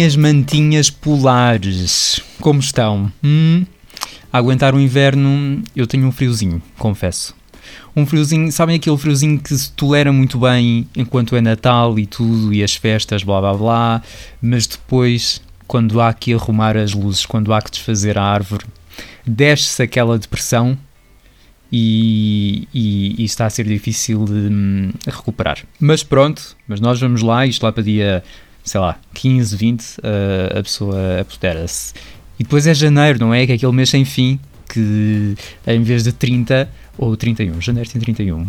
minhas mantinhas polares, como estão? Hum? Aguentar o inverno, eu tenho um friozinho, confesso. Um friozinho, sabem aquele friozinho que se tolera muito bem enquanto é Natal e tudo, e as festas, blá blá blá, mas depois, quando há que arrumar as luzes, quando há que desfazer a árvore, desce-se aquela depressão e, e, e, está a ser difícil de hum, recuperar. Mas pronto, mas nós vamos lá, isto lá para dia, sei lá, 15, 20, uh, a pessoa apodera-se. E depois é janeiro, não é? Que é aquele mês sem fim, que em vez de 30 ou 31, janeiro tem 31. Hum,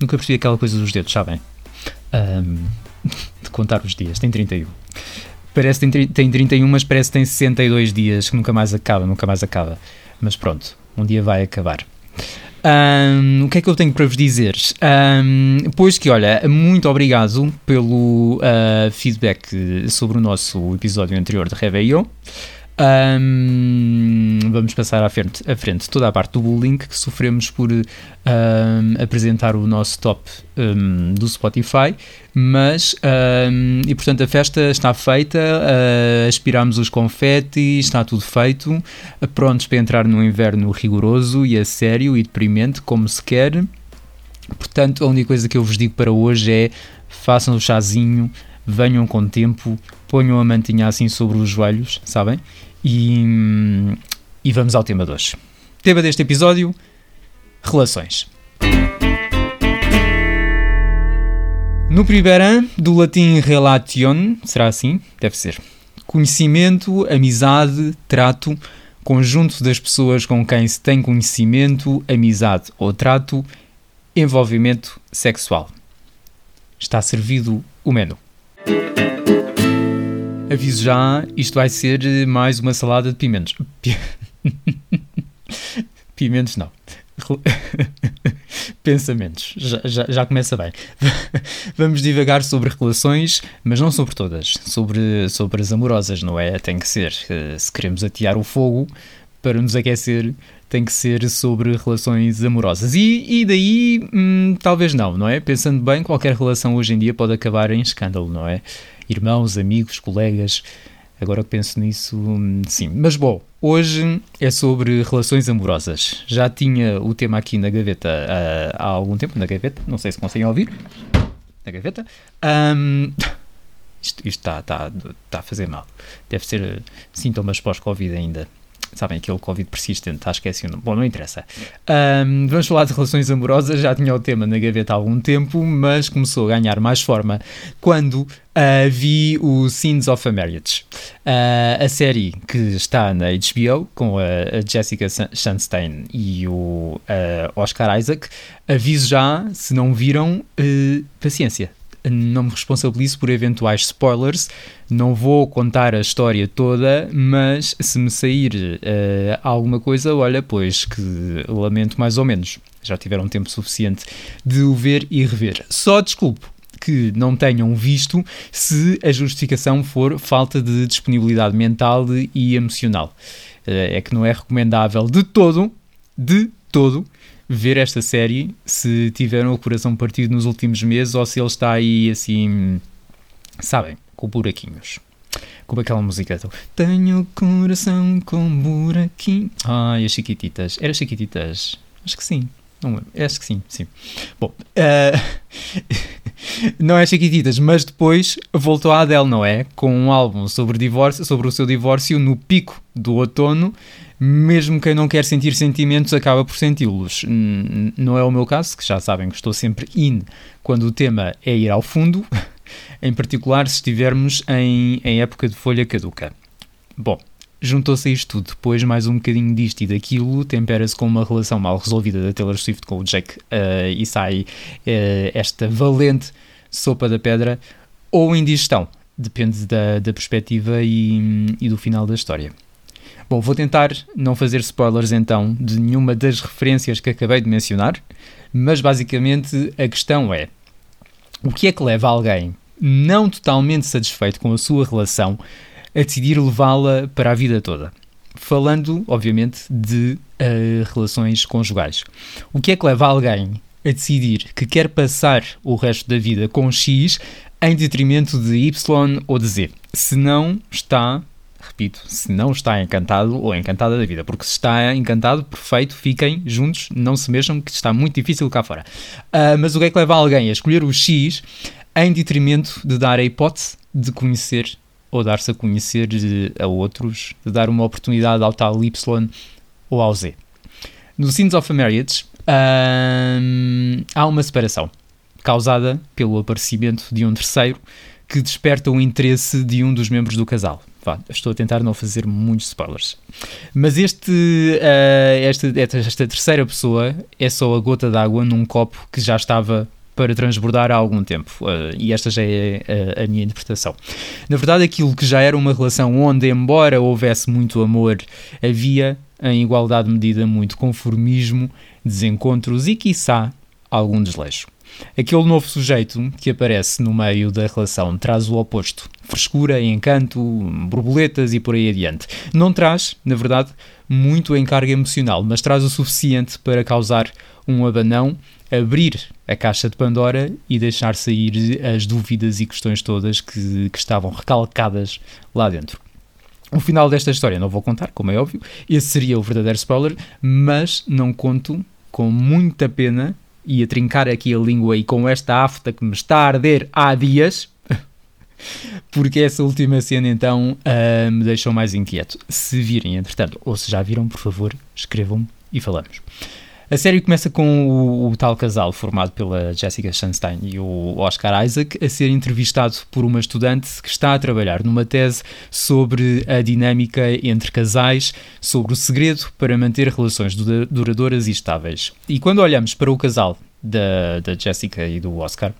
nunca percebi aquela coisa dos dedos, sabem? Um, de contar os dias, tem 31. Parece que tem, tem 31, mas parece que tem 62 dias, que nunca mais acaba, nunca mais acaba. Mas pronto, um dia vai acabar. Um, o que é que eu tenho para vos dizer? Um, pois que, olha, muito obrigado pelo uh, feedback sobre o nosso episódio anterior de Réveillon. Um, vamos passar à frente, à frente toda a parte do bullying que sofremos por um, apresentar o nosso top um, do Spotify, mas e portanto a festa está feita, uh, aspiramos os confetes, está tudo feito, prontos para entrar no inverno rigoroso e a sério e deprimente, como se quer. Portanto, a única coisa que eu vos digo para hoje é façam o chazinho, venham com tempo, ponham a mantinha assim sobre os joelhos, sabem? E, e vamos ao tema de hoje. Tema deste episódio: relações. No primeiro do latim relation, será assim? Deve ser. Conhecimento, amizade, trato, conjunto das pessoas com quem se tem conhecimento, amizade ou trato, envolvimento sexual. Está servido o menu. Aviso já, isto vai ser mais uma salada de pimentos. pimentos não. Pensamentos. Já, já, já, começa bem. Vamos divagar sobre relações, mas não sobre todas. Sobre, sobre as amorosas, não é? Tem que ser. Se queremos atear o fogo para nos aquecer, tem que ser sobre relações amorosas. E, e daí, hum, talvez não, não é? Pensando bem, qualquer relação hoje em dia pode acabar em escândalo, não é? Irmãos, amigos, colegas. Agora que penso nisso, sim. Mas bom, hoje é sobre relações amorosas. Já tinha o tema aqui na gaveta uh, há algum tempo, na gaveta, não sei se conseguem ouvir. Na gaveta. Um, isto está, está, está a fazer mal. Deve ser sintomas pós-Covid ainda. Sabem, aquele Covid persistente, está esquecido. Bom, não interessa. Um, vamos falar de relações amorosas. Já tinha o tema na gaveta há algum tempo, mas começou a ganhar mais forma quando uh, vi o Scenes of a Marriage. Uh, a série que está na HBO com a, a Jessica Chastain e o uh, Oscar Isaac. Aviso já, se não viram, paciência não me responsabilizo por eventuais spoilers, não vou contar a história toda, mas se me sair uh, alguma coisa, olha, pois que lamento mais ou menos. Já tiveram tempo suficiente de o ver e rever. Só desculpo que não tenham visto se a justificação for falta de disponibilidade mental e emocional. Uh, é que não é recomendável de todo, de todo, ver esta série se tiveram o coração partido nos últimos meses ou se ele está aí assim, sabem, com buraquinhos. Como aquela música do Tenho coração com buraquinho. Ai, as Chiquititas. Era Chiquititas? Acho que sim. Não Acho que sim, sim. Bom, uh, não é Chiquititas, mas depois voltou a Adele, não é? Com um álbum sobre, divórcio, sobre o seu divórcio no pico do outono mesmo quem não quer sentir sentimentos acaba por senti-los. Não é o meu caso, que já sabem que estou sempre in quando o tema é ir ao fundo, em particular se estivermos em, em época de folha caduca. Bom, juntou-se a isto tudo, depois mais um bocadinho disto e daquilo, tempera-se com uma relação mal resolvida da Taylor Swift com o Jake uh, e sai uh, esta valente sopa da pedra ou indigestão, depende da, da perspectiva e, e do final da história. Bom, vou tentar não fazer spoilers então de nenhuma das referências que acabei de mencionar, mas basicamente a questão é: o que é que leva alguém não totalmente satisfeito com a sua relação a decidir levá-la para a vida toda? Falando, obviamente, de uh, relações conjugais. O que é que leva alguém a decidir que quer passar o resto da vida com X em detrimento de Y ou de Z? se não está repito, se não está encantado ou encantada da vida, porque se está encantado, perfeito, fiquem juntos, não se mexam, que está muito difícil cá fora. Uh, mas o que é que leva alguém a escolher o X em detrimento de dar a hipótese de conhecer ou dar-se a conhecer a outros, de dar uma oportunidade ao tal Y ou ao Z? No Sins of a Marriage uh, há uma separação causada pelo aparecimento de um terceiro que desperta o interesse de um dos membros do casal. Vá, estou a tentar não fazer muitos spoilers. Mas este, uh, esta, esta terceira pessoa é só a gota d'água num copo que já estava para transbordar há algum tempo. Uh, e esta já é a, a, minha interpretação. Na verdade, aquilo que já era uma relação onde, embora houvesse muito amor, havia, em igualdade medida, muito conformismo, desencontros e, quiçá, algum desleixo. Aquele novo sujeito que aparece no meio da relação traz o oposto: frescura, encanto, borboletas e por aí adiante. Não traz, na verdade, muito encarga emocional, mas traz o suficiente para causar um abanão, abrir a caixa de Pandora e deixar sair as dúvidas e questões todas que, que estavam recalcadas lá dentro. O final desta história não vou contar, como é óbvio, esse seria o verdadeiro spoiler, mas não conto com muita pena e a trincar aqui a língua e com esta afta que me está a arder há dias, porque essa última cena então uh, me deixou mais inquieto. Se virem, entretanto, ou se já viram, por favor, escrevam-me e falamos. A série começa com o, o, tal casal formado pela Jessica Chastain e o Oscar Isaac a ser entrevistado por uma estudante que está a trabalhar numa tese sobre a dinâmica entre casais, sobre o segredo para manter relações duradouras e estáveis. E quando olhamos para o casal da, da Jessica e do Oscar.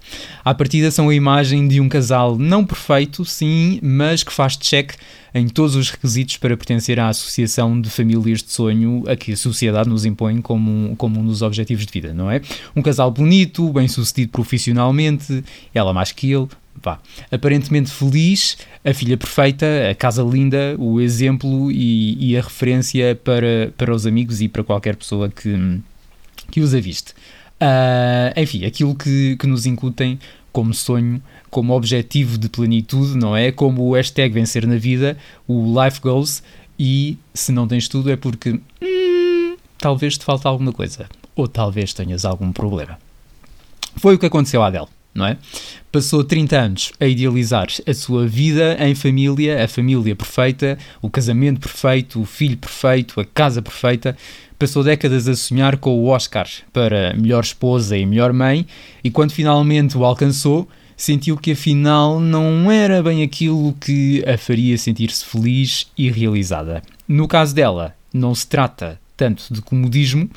À partida são a imagem de um casal não perfeito, sim, mas que faz check em todos os requisitos para pertencer à associação de famílias de sonho a que a sociedade nos impõe como, como um dos objetivos de vida, não é? Um casal bonito, bem sucedido profissionalmente, ela mais que ele, vá, aparentemente feliz, a filha perfeita, a casa linda, o exemplo e, e, a referência para, para os amigos e para qualquer pessoa que, que os aviste. Uh, enfim, aquilo que, que nos incutem como sonho, como objetivo de plenitude, não é? Como o hashtag vencer na vida, o life goals, e se não tens tudo é porque hum, talvez te falte alguma coisa, ou talvez tenhas algum problema. Foi o que aconteceu à Adele, não é? Passou 30 anos a idealizar a sua vida em família, a família perfeita, o casamento perfeito, o filho perfeito, a casa perfeita, passou décadas a sonhar com o Oscar para melhor esposa e melhor mãe, e quando finalmente o alcançou, sentiu que afinal não era bem aquilo que a faria sentir-se feliz e realizada. No caso dela, não se trata tanto de comodismo,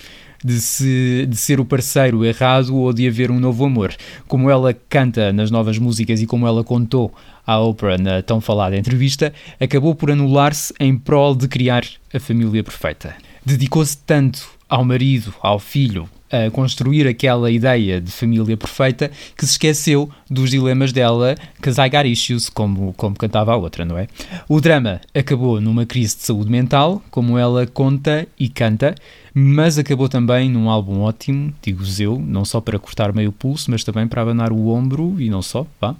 de, se, de ser o parceiro errado ou de haver um novo amor. Como ela canta nas novas músicas e como ela contou à Oprah na tão falada entrevista, acabou por anular-se em prol de criar a família perfeita dedicou-se tanto ao marido, ao filho, a construir aquela ideia de família perfeita que se esqueceu dos dilemas dela, got issues, como, como cantava a outra, não é? O drama acabou numa crise de saúde mental, como ela conta e canta, mas acabou também num álbum ótimo, digo eu, não só para cortar meio pulso, mas também para abanar o ombro, e não só, vá,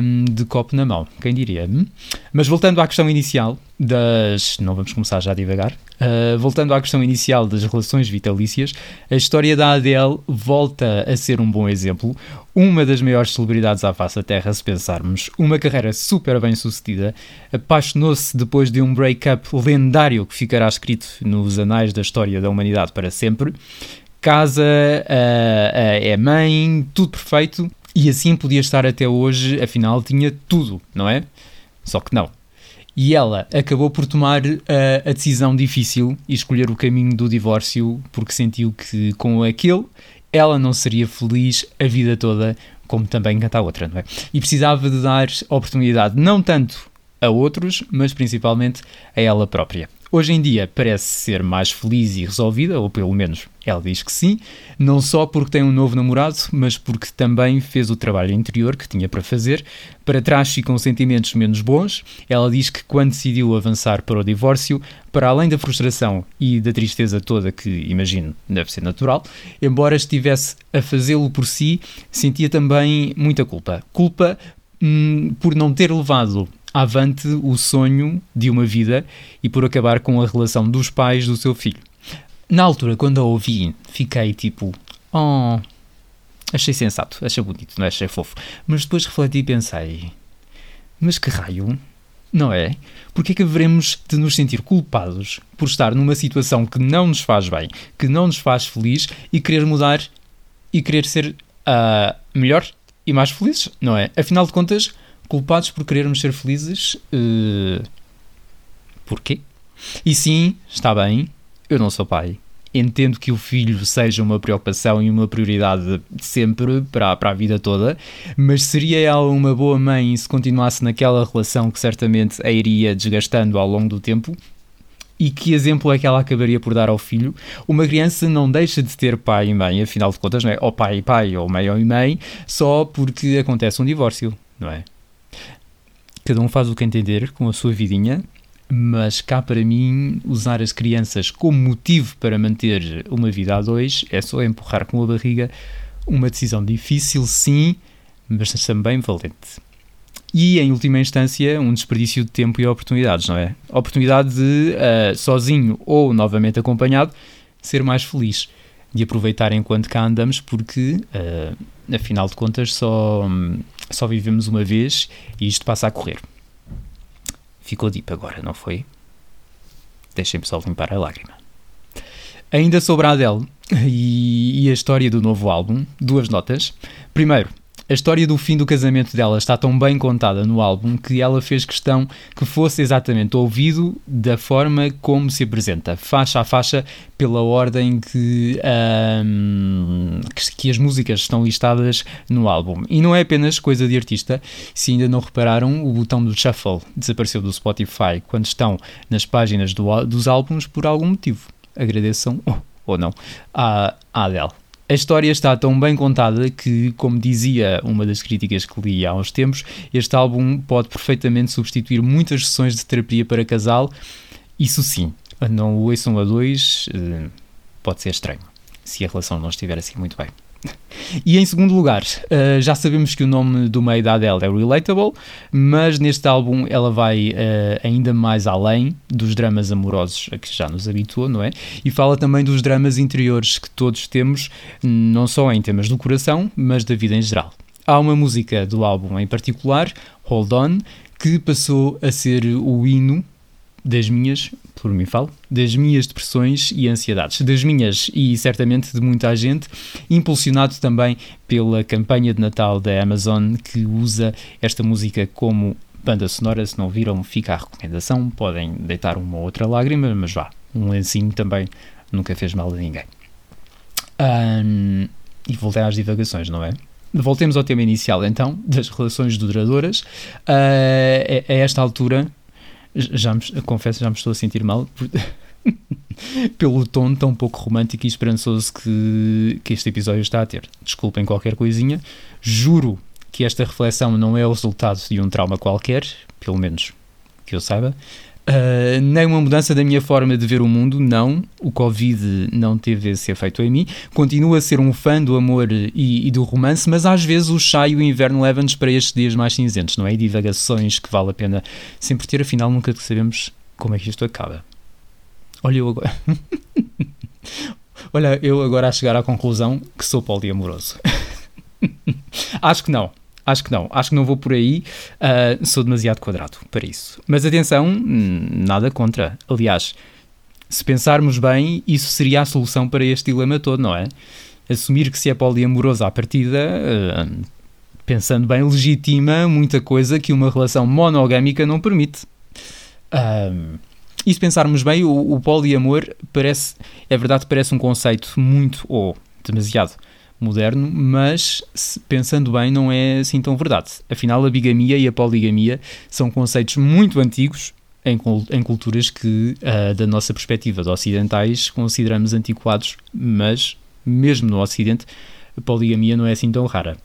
um, de copo na mão, quem diria? Hum? Mas voltando à questão inicial das... não vamos começar já a divagar, Uh, voltando à questão inicial das relações vitalícias, a história da Adele volta a ser um bom exemplo. Uma das maiores celebridades à face da Terra, se pensarmos, uma carreira super bem sucedida, apaixonou-se depois de um break-up lendário que ficará escrito nos anais da história da humanidade para sempre. Casa, uh, uh, é mãe, tudo perfeito, e assim podia estar até hoje, afinal tinha tudo, não é? Só que não e ela acabou por tomar uh, a decisão difícil e escolher o caminho do divórcio porque sentiu que com aquele ela não seria feliz a vida toda, como também canta a outra, não é? E precisava de dar oportunidade não tanto a outros, mas principalmente a ela própria. Hoje em dia parece ser mais feliz e resolvida, ou pelo menos ela diz que sim, não só porque tem um novo namorado, mas porque também fez o trabalho interior que tinha para fazer. Para trás ficam sentimentos menos bons. Ela diz que quando decidiu avançar para o divórcio, para além da frustração e da tristeza toda que imagino deve ser natural, embora estivesse a fazê-lo por si, sentia também muita culpa. Culpa hum, por não ter levado avante o sonho de uma vida e por acabar com a relação dos pais do seu filho. Na altura, quando a ouvi, fiquei tipo, oh, achei sensato, achei bonito, não é? achei fofo. Mas depois refleti e pensei, mas que raio, não é? Porque é que haveremos de nos sentir culpados por estar numa situação que não nos faz bem, que não nos faz feliz e querer mudar e querer ser uh, melhor e mais felizes, não é? Afinal de contas, culpados por querermos ser felizes, uh, porquê? E sim, está bem, eu não sou pai. Entendo que o filho seja uma preocupação e uma prioridade sempre para, para a vida toda, mas seria ela uma boa mãe se continuasse naquela relação que certamente a iria desgastando ao longo do tempo? E que exemplo é que ela acabaria por dar ao filho? Uma criança não deixa de ter pai e mãe, afinal de contas, não é? Ou pai e pai, ou mãe e mãe, só porque acontece um divórcio, não é? Cada um faz o que entender com a sua vidinha, mas cá para mim, usar as crianças como motivo para manter uma vida a dois é só empurrar com a barriga uma decisão difícil, sim, mas também valente. E, em última instância, um desperdício de tempo e oportunidades, não é? Oportunidade de, uh, sozinho ou novamente acompanhado, ser mais feliz. De aproveitar enquanto cá andamos, porque, uh, afinal de contas, só, só vivemos uma vez e isto passa a correr. Ficou deep agora, não foi? Deixem-me só limpar a lágrima. Ainda sobre a Adele e, e a história do novo álbum, duas notas. Primeiro, a história do fim do casamento dela está tão bem contada no álbum que ela fez questão que fosse exatamente ouvido da forma como se apresenta, faixa a faixa, pela ordem que, um, que as músicas estão listadas no álbum. E não é apenas coisa de artista, se ainda não repararam, o botão do shuffle desapareceu do Spotify quando estão nas páginas do, dos álbuns por algum motivo. Agradeçam, ou não, à, à Adele. A história está tão bem contada que, como dizia uma das críticas que li há uns tempos, este álbum pode perfeitamente substituir muitas sessões de terapia para casal. Isso sim, não o ouçam a dois, eh, pode ser estranho, se a relação não estiver assim muito bem. E em segundo lugar, uh, já sabemos que o nome do meio da Adele é Relatable, mas neste álbum ela vai uh, ainda mais além dos dramas amorosos a que já nos habituou, não é? E fala também dos dramas interiores que todos temos, não só em temas do coração, mas da vida em geral. Há uma música do álbum em particular, Hold On, que passou a ser o hino das minhas, por mim falo, das minhas depressões e ansiedades, das minhas e certamente de muita gente, impulsionado também pela campanha de Natal da Amazon que usa esta música como banda sonora. Se não viram, fica a recomendação. Podem deitar uma ou outra lágrima, mas vá, um lencinho também nunca fez mal a ninguém. Um, e voltei às divagações, não é? Voltemos ao tema inicial então, das relações duradouras. Uh, a, a esta altura, já me, confesso, já me estou a sentir mal por, pelo tom tão pouco romântico e esperançoso que, que este episódio está a ter. Desculpem qualquer coisinha. Juro que esta reflexão não é o resultado de um trauma qualquer, pelo menos que eu saiba. Uh, nem uma mudança da minha forma de ver o mundo, não. O Covid não teve esse efeito em mim. Continuo a ser um fã do amor e, e do romance, mas às vezes o chá e o inverno levam-nos para estes dias mais cinzentos, não é? E divagações que vale a pena sempre ter, afinal nunca sabemos como é que isto acaba. Olha, eu agora. Olha, eu agora a chegar à conclusão que sou poliamoroso. Acho que não. Acho que não, acho que não vou por aí, uh, sou demasiado quadrado para isso. Mas atenção, hum, nada contra. Aliás, se pensarmos bem, isso seria a solução para este dilema todo, não é? Assumir que se é poliamoroso à partida, uh, pensando bem, legitima muita coisa que uma relação monogâmica não permite. Uh, e se pensarmos bem, o, o poliamor parece, é verdade, parece um conceito muito ou demasiado moderno, mas pensando bem, não é assim tão verdade. Afinal, a bigamia e a poligamia são conceitos muito antigos em, em culturas que, uh, da nossa perspectiva de ocidentais, consideramos antiquados, mas mesmo no Ocidente, a poligamia não é assim tão rara.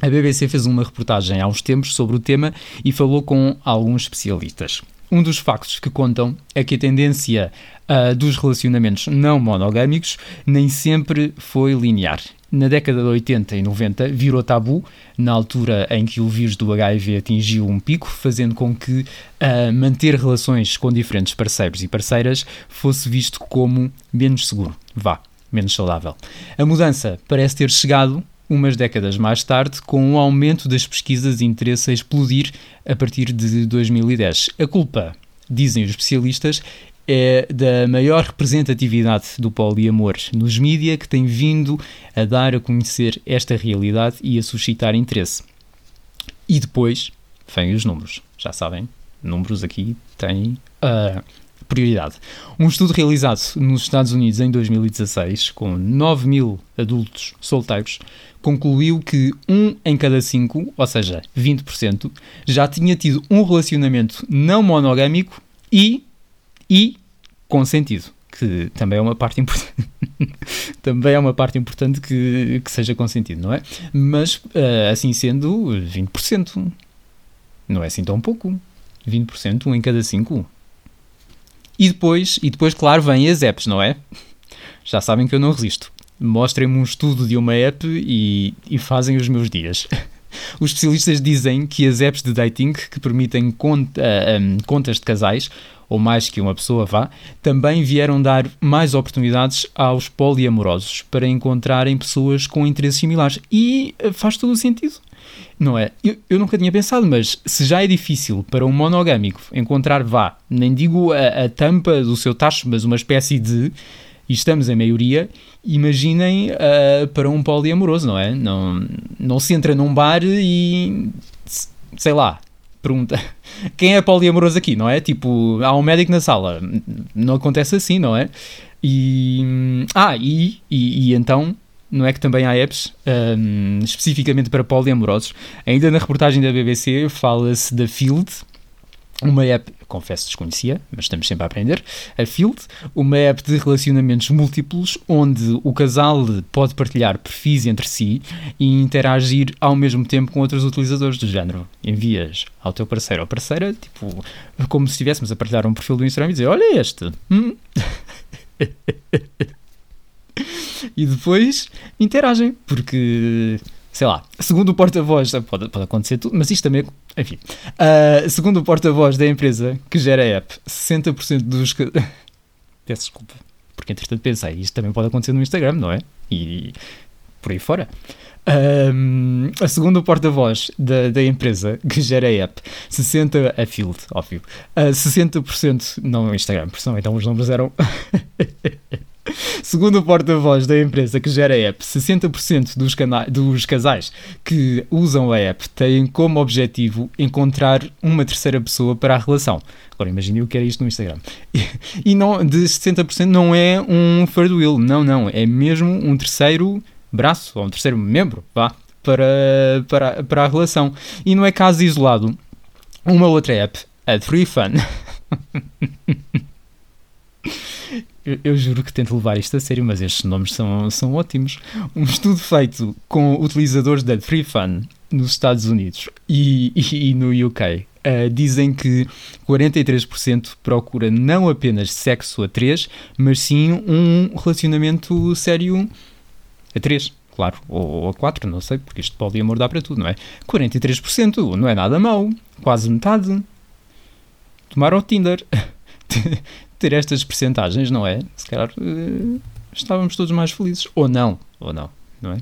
A BBC fez uma reportagem há uns tempos sobre o tema e falou com alguns especialistas. Um dos factos que contam é que a tendência uh, dos relacionamentos não monogâmicos nem sempre foi linear. Na década de 80 e 90 virou tabu, na altura em que o vírus do HIV atingiu um pico, fazendo com que uh, manter relações com diferentes parceiros e parceiras fosse visto como menos seguro. Vá, menos saudável. A mudança parece ter chegado umas décadas mais tarde, com um aumento das pesquisas e interesse a explodir a partir de 2010. A culpa, dizem os especialistas, é da maior representatividade do poliamor nos mídia que tem vindo a dar a conhecer esta realidade e a suscitar interesse. E depois vêm os números. Já sabem, números aqui têm uh, prioridade. Um estudo realizado nos Estados Unidos em 2016, com 9 mil adultos solteiros, concluiu que um em cada cinco, ou seja, 20%, já tinha tido um relacionamento não monogâmico e, e consentido, que também é uma parte importante. também é uma parte importante que, que seja consentido, não é? Mas, eh, assim sendo, 20%. Não é assim tão pouco. 20%, um em cada cinco. E depois, e depois, claro, vêm as apps, não é? Já sabem que eu não resisto. Mostrem-me um estudo de uma app e, e fazem os meus dias. Os especialistas dizem que as apps de dating que permitem um, contas de casais, ou mais que uma pessoa vá, também vieram dar mais oportunidades aos poliamorosos para encontrarem pessoas com interesses similares. E eh, faz todo o sentido. Não é? Eu, eu, nunca tinha pensado, mas se já é difícil para um monogâmico encontrar, vá, nem digo a, a tampa do seu tacho, mas uma espécie de. E estamos em maioria, imaginem uh, para um poliamoroso, não é? Não, não se entra num bar e. sei lá, pergunta quem é poliamoroso aqui, não é? Tipo, há um médico na sala. Não acontece assim, não é? E. Ah, e, e, e então não é que também há apps um, especificamente para poliamorosos. Ainda na reportagem da BBC fala-se da Field, uma app, confesso desconhecia, mas estamos sempre a aprender, a Field, uma app de relacionamentos múltiplos onde o casal pode partilhar perfis entre si e interagir ao mesmo tempo com outros utilizadores do género. Envias ao teu parceiro ou parceira, tipo, como se estivéssemos a partilhar um perfil do Instagram e dizer, olha este. Hum. e depois interagem, porque sei lá, segundo o porta-voz, pode, pode acontecer tudo, mas isto também, enfim, uh, segundo o porta-voz da empresa que gera a app, 60% dos. Peço desculpa, porque entretanto pensei, isto também pode acontecer no Instagram, não é? E por aí fora. Um, a segunda porta-voz da, da empresa que gera a app, 60% a Field, óbvio, uh, 60% não Instagram, porque senão então os números eram Segundo o porta-voz da empresa que gera a app, 60% dos, dos casais que usam a app têm como objetivo encontrar uma terceira pessoa para a relação. Agora imagine o que era isto no Instagram. E, não, de 60% não é um third wheel, não, não. É mesmo um terceiro braço, ou um terceiro membro, vá, para, para, para a relação. E não é caso isolado. Uma outra app, a Free Fun. Eu, juro que tento levar isto a sério, mas estes nomes são, são ótimos. Um estudo feito com utilizadores da Free Fun nos Estados Unidos e, e, e no UK uh, eh, dizem que 43% procura não apenas sexo a três, mas sim um relacionamento sério a três. Claro, ou, a quatro, não sei, porque isto pode amor dá para tudo, não é? 43% não é nada mau, quase metade. Tomaram o Tinder. ter estas percentagens, não é? Se calhar uh, estávamos todos mais felizes. Ou não, ou não, não é?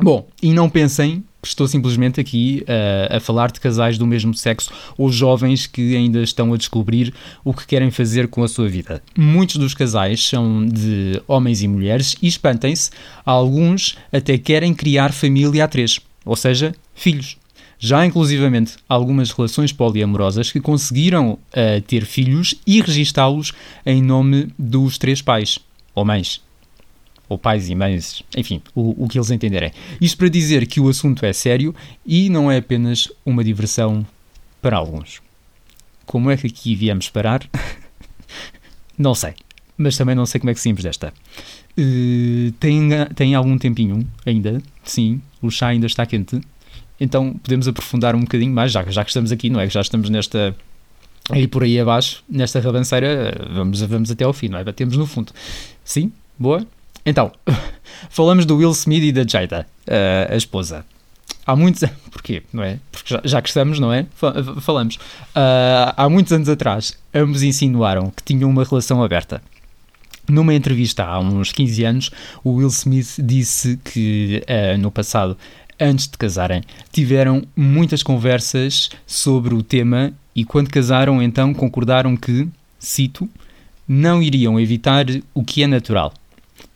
Bom, e não pensem que estou simplesmente aqui uh, a falar de casais do mesmo sexo ou jovens que ainda estão a descobrir o que querem fazer com a sua vida. Muitos dos casais são de homens e mulheres e espantem-se, alguns até querem criar família a três, ou seja, filhos. Já inclusivamente algumas relações poliamorosas que conseguiram uh, ter filhos e registá-los em nome dos três pais ou mães. Ou pais e mães, enfim, o, o que eles entenderem. Isto para dizer que o assunto é sério e não é apenas uma diversão para alguns. Como é que aqui viemos parar? não sei. Mas também não sei como é que saímos desta. Uh, tem, tem algum tempinho ainda, sim. O chá ainda está quente então podemos aprofundar um bocadinho mais, já, já que estamos aqui, não é? Já estamos nesta, Aí por aí abaixo, nesta rabanceira, vamos, vamos até ao fim, não é? Batemos no fundo. Sim? Boa? Então, falamos do Will Smith e da Jada, a esposa. Há muitos Porquê? Não é? Porque já, já que estamos, não é? Falamos. Uh, há muitos anos atrás, ambos insinuaram que tinham uma relação aberta. Numa entrevista há uns 15 anos, o Will Smith disse que uh, no passado, antes de casarem, tiveram muitas conversas sobre o tema e quando casaram, então concordaram que, cito, não iriam evitar o que é natural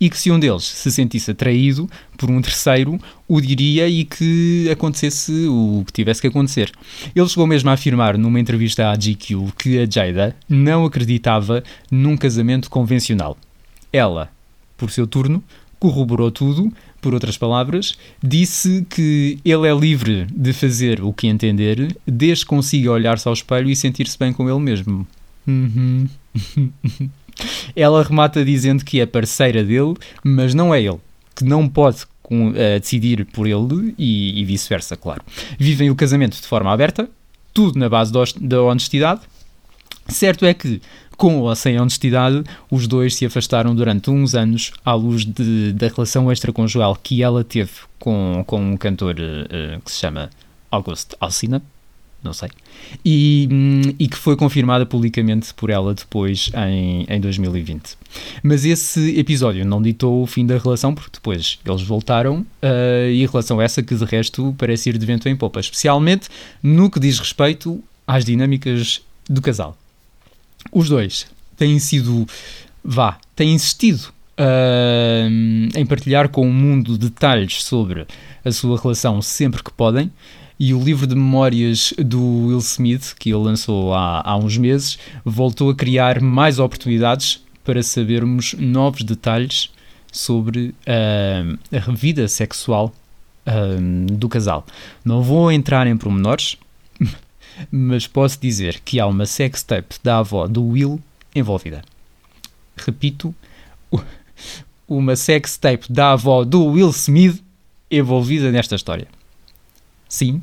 e que se um deles se sentisse atraído por um terceiro, o diria e que acontecesse o que tivesse que acontecer. Ele chegou mesmo a afirmar numa entrevista à GQ que a Jada não acreditava num casamento convencional. Ela, por seu turno, corroborou tudo, por outras palavras, disse que ele é livre de fazer o que entender, desde que consiga olhar-se ao espelho e sentir-se bem com ele mesmo. Uhum. Ela remata dizendo que é parceira dele, mas não é ele, que não pode com, uh, decidir por ele e, e vice-versa, claro. Vivem o casamento de forma aberta, tudo na base da honestidade. Certo é que, com ou sem honestidade, os dois se afastaram durante uns anos à luz de, da relação extraconjugal que ela teve com, com um cantor uh, que se chama August Alsina não sei, e, e, que foi confirmada publicamente por ela depois em, em 2020. Mas esse episódio não ditou o fim da relação, porque depois eles voltaram, uh, e a relação essa que de resto parece ir de vento em popa, especialmente no que diz respeito às dinâmicas do casal. Os dois têm sido, vá, têm insistido uh, em partilhar com o mundo detalhes sobre a sua relação sempre que podem e o livro de memórias do Will Smith, que ele lançou há, há uns meses, voltou a criar mais oportunidades para sabermos novos detalhes sobre uh, a vida sexual uh, do casal. Não vou entrar em pormenores, mas posso dizer que há uma sextape da avó do Will envolvida. Repito, uma sextape da avó do Will Smith envolvida nesta história. Sim,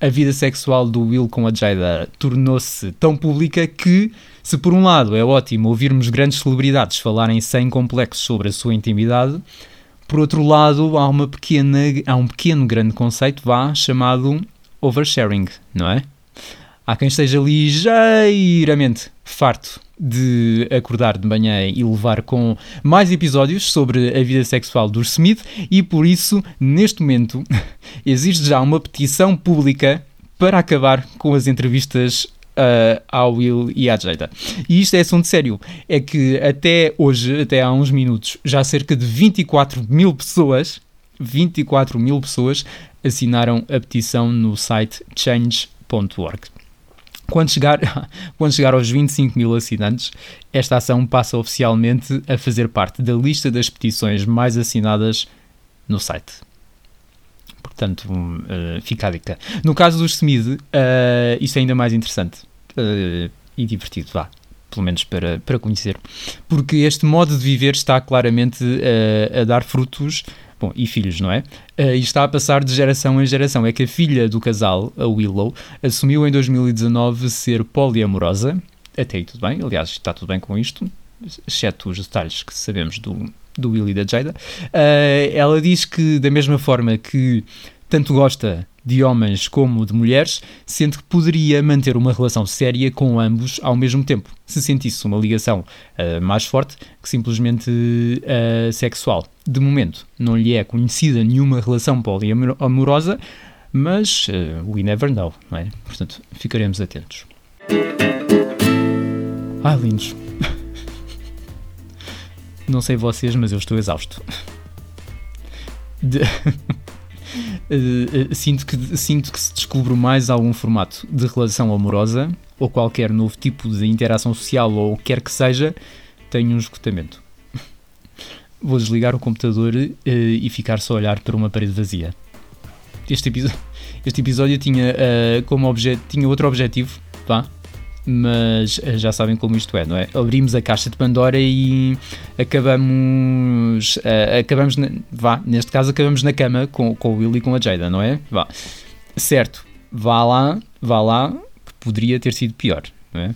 a vida sexual do Will com a Jada tornou-se tão pública que, se por um lado é ótimo ouvirmos grandes celebridades falarem sem complexos sobre a sua intimidade, por outro lado há, uma pequena, há um pequeno grande conceito, vá, chamado oversharing, não é? Há quem esteja ligeiramente farto de acordar de manhã e levar com mais episódios sobre a vida sexual do Smith e por isso, neste momento, existe já uma petição pública para acabar com as entrevistas uh, ao Will e à Jada. E isto é assunto sério. É que até hoje, até há uns minutos, já cerca de 24 mil pessoas, 24 mil pessoas assinaram a petição no site change.org. Quando chegar, quando chegar aos 25 mil assinantes, esta ação passa oficialmente a fazer parte da lista das petições mais assinadas no site. Portanto, uh, fica a dica. No caso do Smith, uh, isso é ainda mais interessante uh, e divertido, vá. Pelo menos para, para conhecer. Porque este modo de viver está claramente a dar frutos Bom, e filhos, não é? Uh, e está a passar de geração em geração. É que a filha do casal, a Willow, assumiu em 2019 ser poliamorosa. Até aí tudo bem, aliás, está tudo bem com isto, exceto os detalhes que sabemos do, do Will e da Jada. Uh, ela diz que, da mesma forma que tanto gosta de homens como de mulheres, sendo que poderia manter uma relação séria com ambos ao mesmo tempo, se sentisse uma ligação uh, mais forte que simplesmente uh, sexual. De momento, não lhe é conhecida nenhuma relação poliamorosa, mas uh, we never know, não é? Portanto, ficaremos atentos. Ai, lindos. Não sei vocês, mas eu estou exausto. De... Uh, sinto, que, sinto que se descubro mais algum formato de relação amorosa ou qualquer novo tipo de interação social ou quer que seja, tenho um esgotamento. Vou desligar o computador uh, e ficar só a olhar para uma parede vazia. Este, este episódio tinha, uh, como objeto, tinha outro objetivo, vá, mas eh, já sabem como isto é, não é? Abrimos a caixa de Pandora e acabamos, uh, acabamos na, vá, neste caso acabamos na cama com, com o Will e com a Jada, não é? Vá. Certo, vá lá, vá lá, que poderia ter sido pior. não é?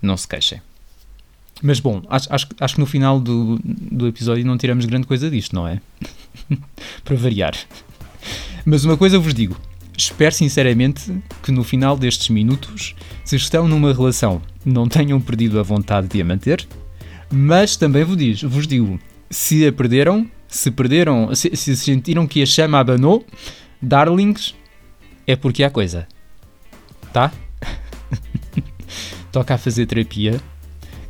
Não se queixem. Mas bom, acho, acho, acho que no final do, do episódio não tiramos grande coisa disto, não é? Para variar. Mas uma coisa eu vos digo: espero sinceramente que no final destes minutos, se estão numa relação, não tenham perdido a vontade de a manter, mas também vos digo, vos digo se a perderam, se perderam, se, se sentiram que a chama abanou, darlings, é porque há coisa. Tá? Toca a fazer terapia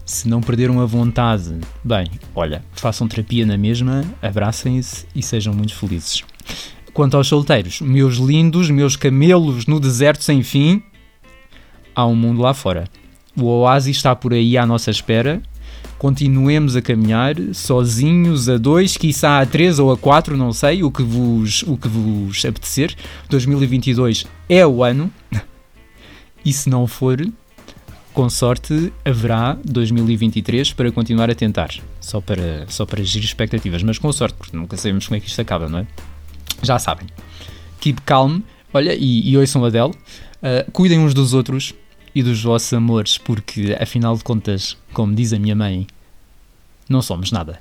se não perderam a vontade, bem, olha, façam terapia na mesma, abracem-se e sejam muito felizes. Quanto aos solteiros, meus lindos, meus camelos no deserto sem fim, há um mundo lá fora. O oásis está por aí à nossa espera. Continuemos a caminhar, sozinhos, a dois, quiçá a três ou a quatro, não sei, o que vos, o que vos apetecer. 2022 é o ano. E se não for, com sorte, haverá 2023 para continuar a tentar, só para, só para gerir expectativas, mas com sorte, porque nunca sabemos como é que isto acaba, não é? Já sabem. Keep calm, olha, e, e ouçam Adele, uh, cuidem uns dos outros e dos vossos amores, porque afinal de contas, como diz a minha mãe, não somos nada.